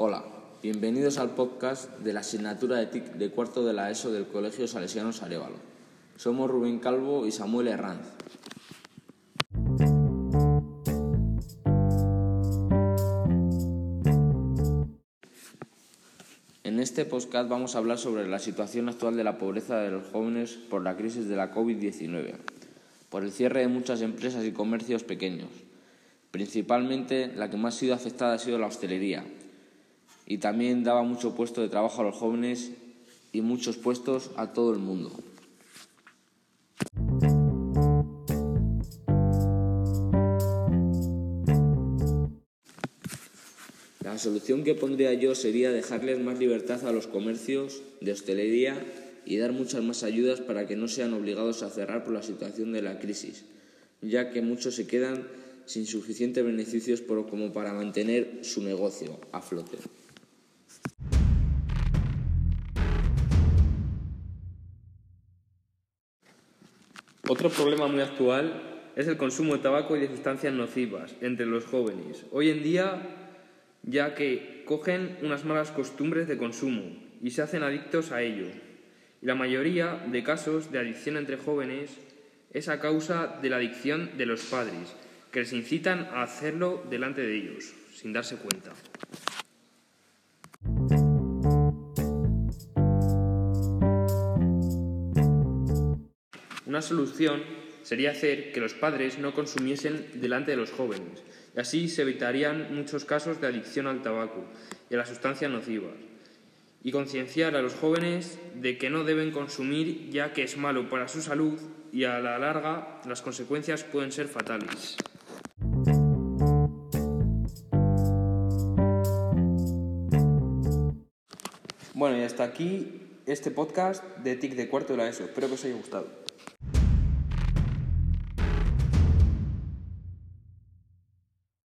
Hola, bienvenidos al podcast de la asignatura de TIC de cuarto de la ESO del Colegio Salesianos Arevalo. Somos Rubén Calvo y Samuel Herranz. En este podcast vamos a hablar sobre la situación actual de la pobreza de los jóvenes por la crisis de la COVID-19, por el cierre de muchas empresas y comercios pequeños. Principalmente la que más ha sido afectada ha sido la hostelería, y también daba mucho puesto de trabajo a los jóvenes y muchos puestos a todo el mundo. La solución que pondría yo sería dejarles más libertad a los comercios de hostelería y dar muchas más ayudas para que no sean obligados a cerrar por la situación de la crisis, ya que muchos se quedan sin suficientes beneficios como para mantener su negocio a flote. Otro problema muy actual es el consumo de tabaco y de sustancias nocivas entre los jóvenes. Hoy en día, ya que cogen unas malas costumbres de consumo y se hacen adictos a ello. Y la mayoría de casos de adicción entre jóvenes es a causa de la adicción de los padres, que les incitan a hacerlo delante de ellos, sin darse cuenta. Una solución sería hacer que los padres no consumiesen delante de los jóvenes, y así se evitarían muchos casos de adicción al tabaco y a las sustancias nocivas, y concienciar a los jóvenes de que no deben consumir ya que es malo para su salud y a la larga las consecuencias pueden ser fatales. Bueno, y hasta aquí este podcast de TIC de cuarto de la ESO. Espero que os haya gustado.